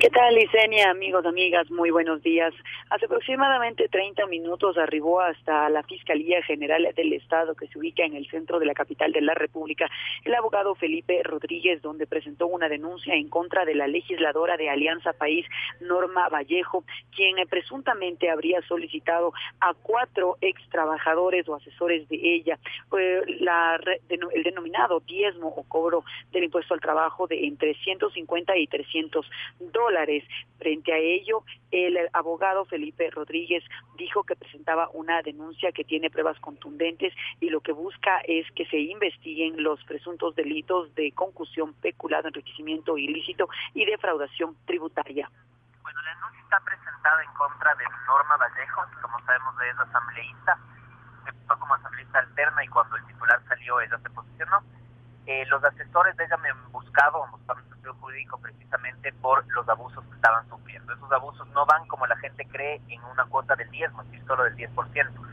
¿Qué tal, Licenia? Amigos, amigas, muy buenos días. Hace aproximadamente 30 minutos arribó hasta la Fiscalía General del Estado, que se ubica en el centro de la capital de la República, el abogado Felipe Rodríguez, donde presentó una denuncia en contra de la legisladora de Alianza País, Norma Vallejo, quien presuntamente habría solicitado a cuatro ex trabajadores o asesores de ella eh, la, el denominado diezmo o cobro del impuesto al trabajo de entre 150 y 300 dólares Frente a ello, el abogado Felipe Rodríguez dijo que presentaba una denuncia que tiene pruebas contundentes y lo que busca es que se investiguen los presuntos delitos de concusión, peculado, enriquecimiento ilícito y defraudación tributaria. Bueno, la denuncia está presentada en contra de Norma Vallejo, que como sabemos es asambleísta, empezó como asambleísta alterna y cuando el titular salió ella se posicionó. Eh, los asesores de ella me han buscado, han buscado jurídico precisamente por los abusos que estaban sufriendo. Esos abusos no van como la gente cree en una cuota del 10, es solo del 10%.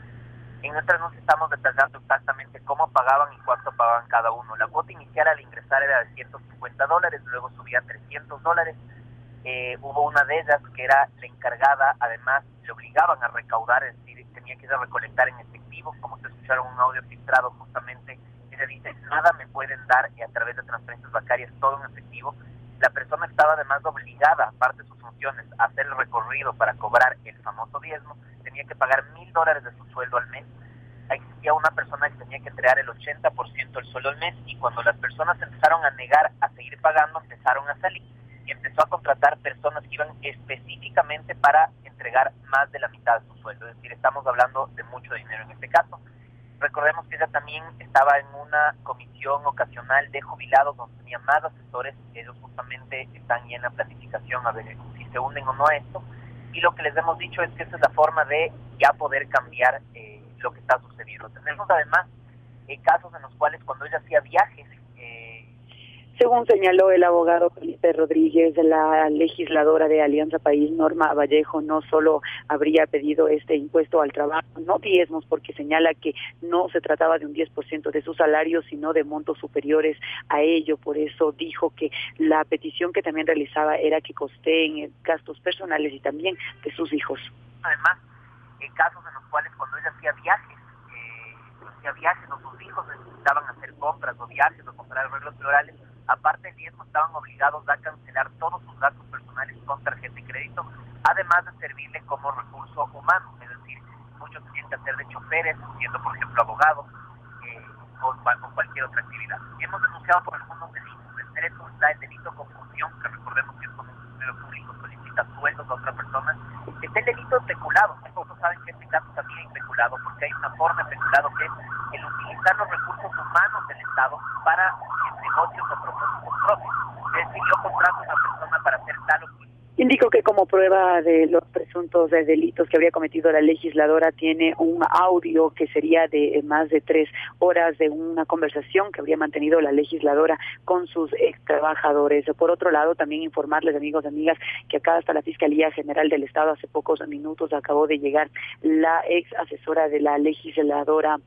En nuestra anuncio estamos detallando exactamente cómo pagaban y cuánto pagaban cada uno. La cuota inicial al ingresar era de 150 dólares, luego subía a 300 dólares. Eh, hubo una de ellas que era la encargada, además le obligaban a recaudar, es decir, tenía que ir a recolectar en efectivo, como se escucharon un audio filtrado justamente, ella dice, nada me pueden dar y a través de transferencias bancarias todo en efectivo, la persona estaba además obligada, aparte de sus funciones, a hacer el recorrido para cobrar el famoso diezmo, tenía que pagar mil dólares de su sueldo al mes. Existía una persona que tenía que entregar el 80% del sueldo al mes y cuando las personas empezaron a negar a seguir pagando, empezaron a salir y empezó a contratar personas que iban específicamente para entregar más de la mitad de su sueldo. Es decir, estamos hablando de mucho dinero en este caso. Recordemos que ella también estaba en una comisión ocasional de jubilados donde tenía más asesores, ellos justamente están ya en la planificación a ver si se unen o no a esto, y lo que les hemos dicho es que esa es la forma de ya poder cambiar eh, lo que está sucediendo. Tenemos además eh, casos en los cuales cuando ella hacía viajes según señaló el abogado Felipe Rodríguez, la legisladora de Alianza País, Norma Vallejo, no solo habría pedido este impuesto al trabajo, no diezmos, porque señala que no se trataba de un 10% de su salario, sino de montos superiores a ello. Por eso dijo que la petición que también realizaba era que costeen gastos personales y también de sus hijos. Además, en casos en los cuales cuando ella hacía viajes, eh, hacía viajes o sus hijos necesitaban hacer compras o viajes o comprar arreglos florales, aparte el diezmo estaban obligados a cancelar todos sus gastos personales con tarjeta de crédito, además de servirle como recurso humano, es decir, muchos tenían que hacer de choferes, siendo por ejemplo abogados, eh, o, cualquier otra actividad. Hemos denunciado por algunos delitos, entre esos está el delito de confusión, que recordemos que es cuando un funcionario público solicita sueldos a otra persona, está el delito especulado, todos saben que este caso también hay especulado, porque hay una forma especulado que es el utilizar los recursos humanos del Estado para negocios a una persona Indico que como prueba de los presuntos delitos que habría cometido la legisladora tiene un audio que sería de más de tres horas de una conversación que habría mantenido la legisladora con sus ex trabajadores. Por otro lado, también informarles, amigos y amigas, que acá hasta la Fiscalía General del Estado hace pocos minutos acabó de llegar la ex asesora de la legisladora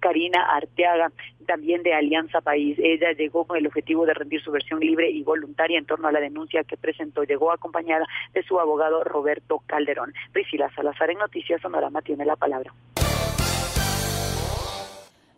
Karina Arteaga, también de Alianza País. Ella llegó con el objetivo de rendir su versión libre y voluntaria en torno a la denuncia que presentó. Llegó acompañada de su abogado Roberto Calderón. Priscila Salazar en Noticias Sonorama tiene la palabra.